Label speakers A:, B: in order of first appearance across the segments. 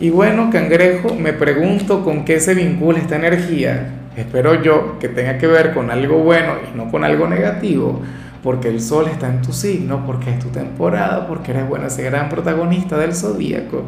A: Y bueno, cangrejo, me pregunto con qué se vincula esta energía. Espero yo que tenga que ver con algo bueno y no con algo negativo, porque el sol está en tu signo, porque es tu temporada, porque eres bueno ese gran protagonista del zodíaco.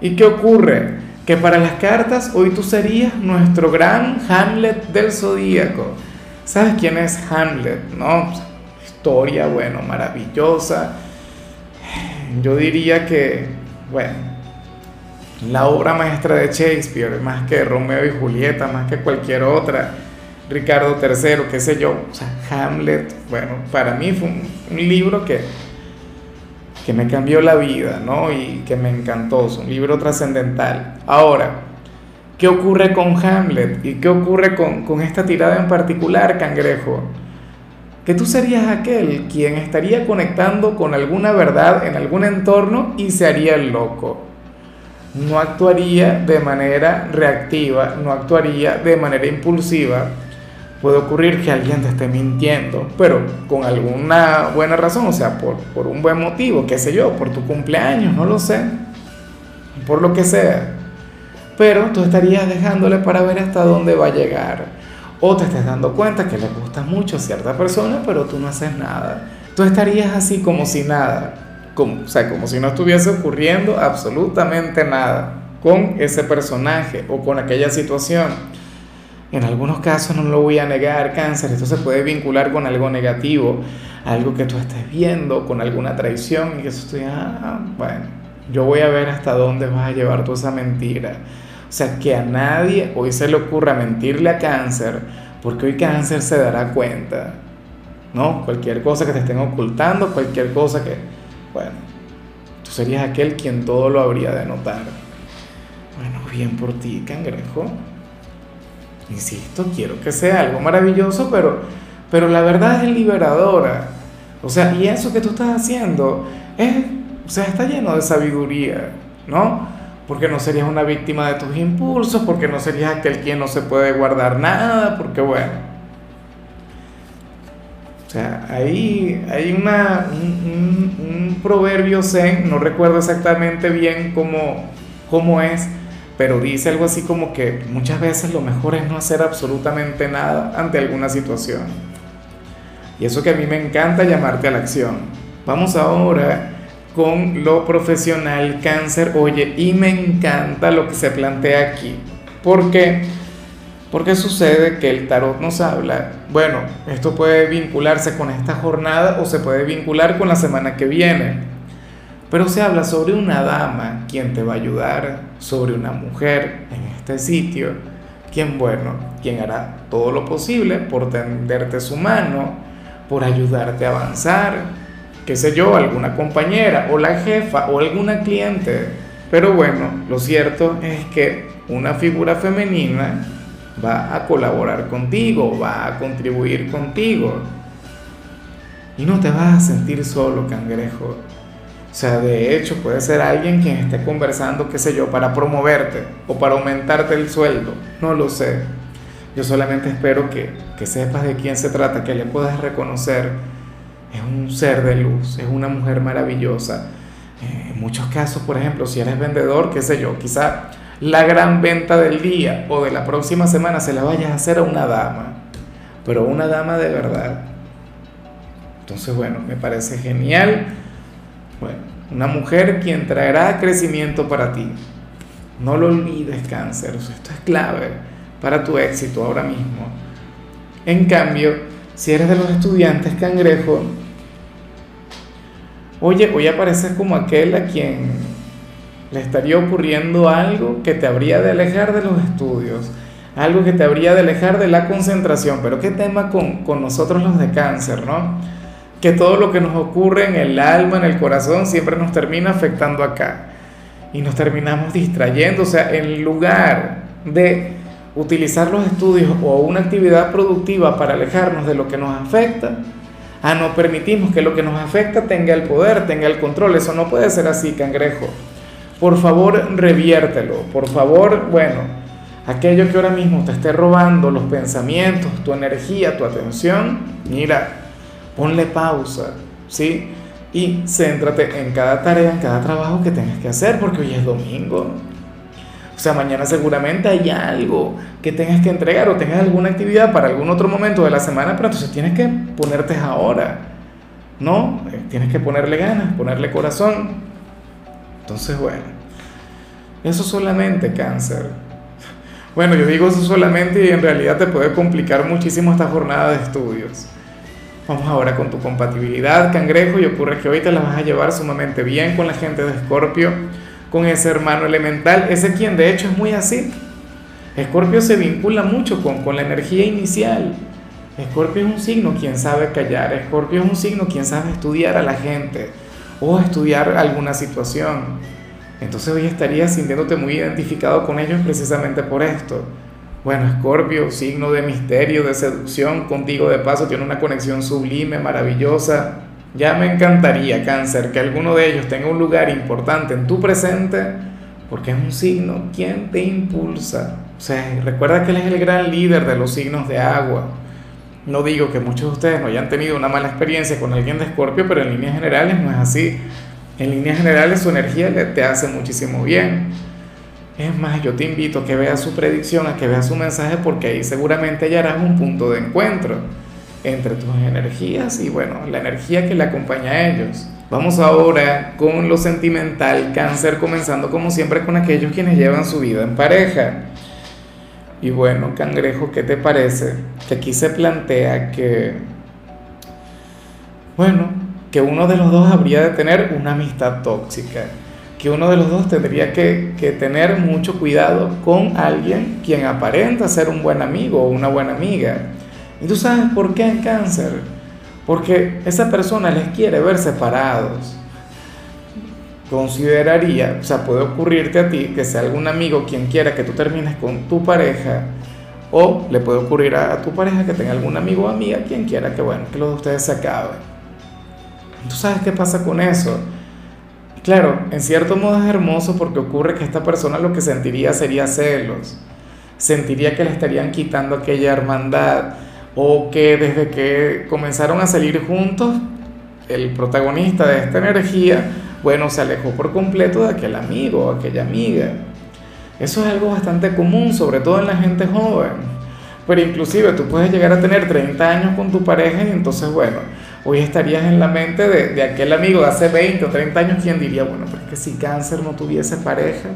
A: ¿Y qué ocurre? Que para las cartas hoy tú serías nuestro gran Hamlet del zodíaco. ¿Sabes quién es Hamlet? No, historia, bueno, maravillosa. Yo diría que, bueno, la obra maestra de Shakespeare, más que Romeo y Julieta, más que cualquier otra, Ricardo III, qué sé yo, o sea, Hamlet, bueno, para mí fue un, libro que, que me cambió la vida, ¿no? Y que me encantó, es un libro trascendental. Ahora, ¿qué ocurre con Hamlet? ¿Y qué ocurre con, con esta tirada en particular, Cangrejo? Que tú serías aquel quien estaría conectando con alguna verdad en algún entorno y se haría el loco no actuaría de manera reactiva, no actuaría de manera impulsiva. Puede ocurrir que alguien te esté mintiendo, pero con alguna buena razón, o sea, por, por un buen motivo, qué sé yo, por tu cumpleaños, no lo sé, por lo que sea. Pero tú estarías dejándole para ver hasta dónde va a llegar. O te estés dando cuenta que le gusta mucho a cierta persona, pero tú no haces nada. Tú estarías así como si nada como, o sea, como si no estuviese ocurriendo absolutamente nada con ese personaje o con aquella situación. En algunos casos no lo voy a negar, cáncer, esto se puede vincular con algo negativo, algo que tú estés viendo, con alguna traición, y que estoy, ah, bueno, yo voy a ver hasta dónde vas a llevar tú esa mentira. O sea, que a nadie hoy se le ocurra mentirle a cáncer, porque hoy cáncer se dará cuenta, ¿no? Cualquier cosa que te estén ocultando, cualquier cosa que, bueno, tú serías aquel quien todo lo habría de notar. Bueno, bien por ti, cangrejo. Insisto, quiero que sea algo maravilloso, pero, pero la verdad es liberadora. O sea, y eso que tú estás haciendo es, o sea, está lleno de sabiduría, ¿no? Porque no serías una víctima de tus impulsos, porque no serías aquel quien no se puede guardar nada, porque bueno, sea, hay una, un, proverbio zen, no recuerdo exactamente bien cómo, cómo es, pero dice algo así como que muchas veces lo mejor es no hacer absolutamente nada ante alguna situación. Y eso que a mí me encanta llamarte a la acción. Vamos ahora con lo profesional cáncer. Oye, y me encanta lo que se plantea aquí. ¿Por qué? Porque sucede que el tarot nos habla, bueno, esto puede vincularse con esta jornada o se puede vincular con la semana que viene, pero se habla sobre una dama quien te va a ayudar, sobre una mujer en este sitio, quien, bueno, quien hará todo lo posible por tenderte su mano, por ayudarte a avanzar, qué sé yo, alguna compañera o la jefa o alguna cliente. Pero bueno, lo cierto es que una figura femenina va a colaborar contigo, va a contribuir contigo. Y no te vas a sentir solo, cangrejo. O sea, de hecho puede ser alguien quien esté conversando, qué sé yo, para promoverte o para aumentarte el sueldo. No lo sé. Yo solamente espero que, que sepas de quién se trata, que le puedas reconocer. Es un ser de luz, es una mujer maravillosa. Eh, en muchos casos, por ejemplo, si eres vendedor, qué sé yo, quizá la gran venta del día o de la próxima semana se la vayas a hacer a una dama, pero una dama de verdad. Entonces, bueno, me parece genial. Bueno, una mujer quien traerá crecimiento para ti. No lo olvides, cáncer. Esto es clave para tu éxito ahora mismo. En cambio, si eres de los estudiantes cangrejo, oye, hoy apareces como aquel a quien le estaría ocurriendo algo que te habría de alejar de los estudios, algo que te habría de alejar de la concentración. Pero qué tema con, con nosotros los de cáncer, ¿no? Que todo lo que nos ocurre en el alma, en el corazón, siempre nos termina afectando acá. Y nos terminamos distrayendo, o sea, en lugar de utilizar los estudios o una actividad productiva para alejarnos de lo que nos afecta, a no permitimos que lo que nos afecta tenga el poder, tenga el control. Eso no puede ser así, cangrejo. Por favor, reviértelo. Por favor, bueno, aquello que ahora mismo te esté robando los pensamientos, tu energía, tu atención, mira, ponle pausa, ¿sí? Y céntrate en cada tarea, en cada trabajo que tengas que hacer, porque hoy es domingo. O sea, mañana seguramente hay algo que tengas que entregar o tengas alguna actividad para algún otro momento de la semana, pero entonces tienes que ponerte ahora, ¿no? Eh, tienes que ponerle ganas, ponerle corazón. Entonces, bueno, eso solamente cáncer. Bueno, yo digo eso solamente y en realidad te puede complicar muchísimo esta jornada de estudios. Vamos ahora con tu compatibilidad, cangrejo, y ocurre que hoy te la vas a llevar sumamente bien con la gente de Escorpio con ese hermano elemental, ese quien de hecho es muy así. Escorpio se vincula mucho con, con la energía inicial. Escorpio es un signo quien sabe callar, Escorpio es un signo quien sabe estudiar a la gente o estudiar alguna situación. Entonces hoy estarías sintiéndote muy identificado con ellos precisamente por esto. Bueno, Escorpio, signo de misterio, de seducción, contigo de paso tiene una conexión sublime, maravillosa. Ya me encantaría, cáncer, que alguno de ellos tenga un lugar importante en tu presente, porque es un signo quien te impulsa. O sea, recuerda que él es el gran líder de los signos de agua. No digo que muchos de ustedes no hayan tenido una mala experiencia con alguien de Escorpio, pero en líneas generales no es así. En líneas generales su energía te hace muchísimo bien. Es más, yo te invito a que veas su predicción, a que veas su mensaje, porque ahí seguramente hallarás un punto de encuentro entre tus energías y bueno, la energía que le acompaña a ellos. Vamos ahora con lo sentimental, cáncer, comenzando como siempre con aquellos quienes llevan su vida en pareja. Y bueno, cangrejo, ¿qué te parece? Que aquí se plantea que, bueno, que uno de los dos habría de tener una amistad tóxica, que uno de los dos tendría que, tener mucho cuidado con alguien quien aparenta ser un buen amigo o una buena amiga ¿Y tú sabes por qué en cáncer? Porque esa persona les quiere ver separados. Consideraría, o sea, puede ocurrirte a ti que sea algún amigo quien quiera que tú termines con tu pareja, o le puede ocurrir a, tu pareja que tenga algún amigo o amiga quien quiera que, bueno, que los de ustedes se acaben. ¿Tú sabes qué pasa con eso? Claro, en cierto modo es hermoso porque ocurre que esta persona lo que sentiría sería celos. Sentiría que le estarían quitando aquella hermandad o que desde que comenzaron a salir juntos, el protagonista de esta energía, bueno, se alejó por completo de aquel amigo o aquella amiga. Eso es algo bastante común, sobre todo en la gente joven. Pero inclusive tú puedes llegar a tener 30 años con tu pareja y entonces, bueno, hoy estarías en la mente de, de aquel amigo de hace 20 o 30 años quien diría, bueno, pero es que si cáncer no tuviese pareja,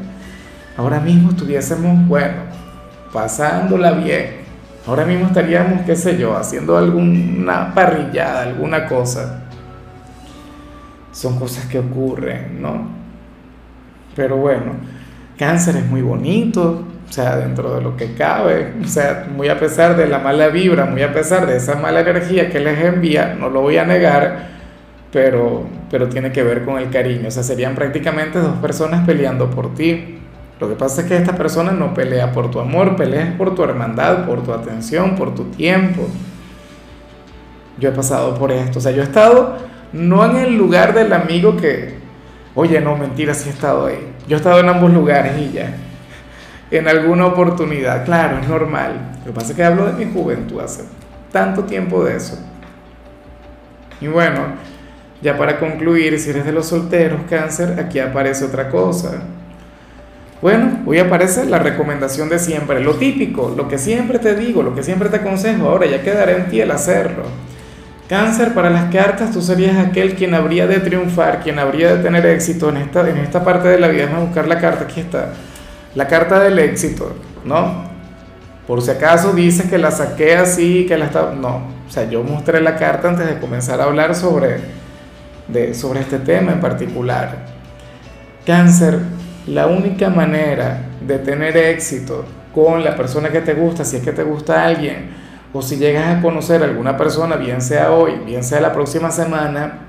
A: ahora mismo estuviésemos, bueno, pasándola bien Ahora mismo estaríamos, qué sé yo, haciendo alguna parrillada, alguna cosa. Son cosas que ocurren, ¿no? Pero bueno, cáncer es muy bonito, o sea, dentro de lo que cabe, o sea, muy a pesar de la mala vibra, muy a pesar de esa mala energía que les envía, no lo voy a negar, pero, pero tiene que ver con el cariño, o sea, serían prácticamente dos personas peleando por ti. Lo que pasa es que esta persona no pelea por tu amor, pelea por tu hermandad, por tu atención, por tu tiempo. Yo he pasado por esto, o sea, yo he estado no en el lugar del amigo que, oye, no, mentira, sí he estado ahí. Yo he estado en ambos lugares y ya. En alguna oportunidad, claro, es normal. Lo que pasa es que hablo de mi juventud, hace tanto tiempo de eso. Y bueno, ya para concluir, si eres de los solteros, cáncer, aquí aparece otra cosa. Bueno, hoy aparece la recomendación de siempre, lo típico, lo que siempre te digo, lo que siempre te aconsejo, ahora ya quedará en ti el hacerlo. Cáncer, para las cartas tú serías aquel quien habría de triunfar, quien habría de tener éxito en esta, en esta parte de la vida. Vamos a buscar la carta, aquí está. La carta del éxito, ¿no? Por si acaso dices que la saqué así, que la está... No, o sea, yo mostré la carta antes de comenzar a hablar sobre, de, sobre este tema en particular. Cáncer, la única manera de tener éxito con la persona que te gusta, si es que te gusta alguien, o si llegas a conocer a alguna persona, bien sea hoy, bien sea la próxima semana,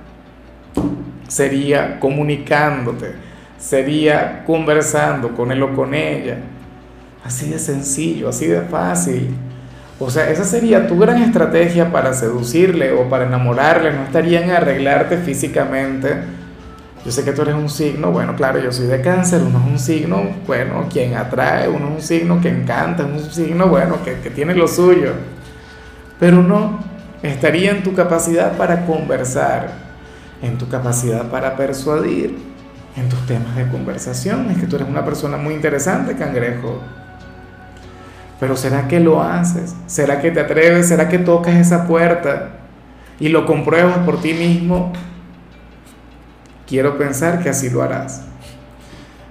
A: sería comunicándote, sería conversando con él o con ella. Así de sencillo, así de fácil. O sea, esa sería tu gran estrategia para seducirle o para enamorarle, no estaría en arreglarte físicamente. Yo sé que tú eres un signo, bueno, claro, yo soy de cáncer, uno es un signo, bueno, quien atrae, uno es un signo que encanta, es un signo, bueno, que, que tiene lo suyo. Pero no, estaría en tu capacidad para conversar, en tu capacidad para persuadir, en tus temas de conversación. Es que tú eres una persona muy interesante, cangrejo. Pero ¿será que lo haces? ¿Será que te atreves? ¿Será que tocas esa puerta y lo compruebas por ti mismo? Quiero pensar que así lo harás.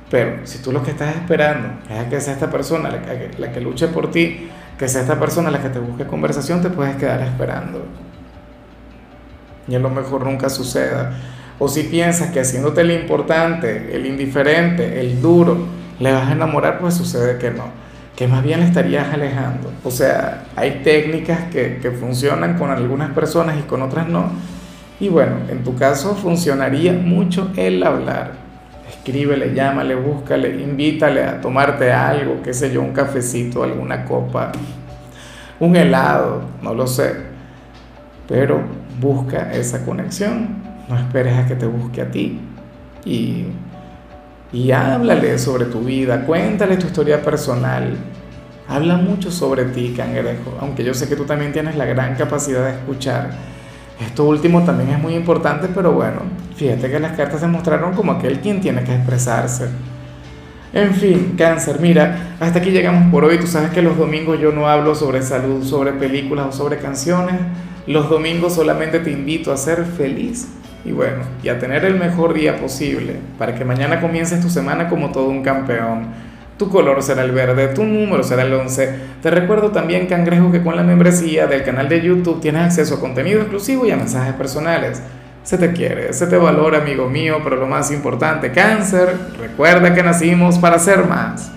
A: Pero si tú lo que estás esperando es que sea esta persona la que, la que luche por ti, que sea esta persona la que te busque conversación, te puedes quedar esperando. Y a lo mejor nunca suceda. O si piensas que haciéndote el importante, el indiferente, el duro, le vas a enamorar, pues sucede que no que más bien le estarías alejando. O sea, hay técnicas que, que, funcionan con algunas personas y con otras no. Y bueno, en tu caso funcionaría mucho el hablar. Escríbele, llámale, búscale, invítale a tomarte algo, qué sé yo, un cafecito, alguna copa, un helado, no lo sé. Pero busca esa conexión. No esperes a que te busque a ti. Y y háblale sobre tu vida, cuéntale tu historia personal. Habla mucho sobre ti, cangrejo, aunque yo sé que tú también tienes la gran capacidad de escuchar. Esto último también es muy importante, pero bueno, fíjate que las cartas se mostraron como aquel quien tiene que expresarse. En fin, cáncer, mira, hasta aquí llegamos por hoy. Tú sabes que los domingos yo no hablo sobre salud, sobre películas o sobre canciones. Los domingos solamente te invito a ser feliz y bueno, y a tener el mejor día posible para que mañana comiences tu semana como todo un campeón. Tu color será el verde, tu número será el 11. Te recuerdo también, cangrejo, que con la membresía del canal de YouTube tienes acceso a contenido exclusivo y a mensajes personales. Se te quiere, se te valora, amigo mío, pero lo más importante, cáncer, recuerda que nacimos para ser más.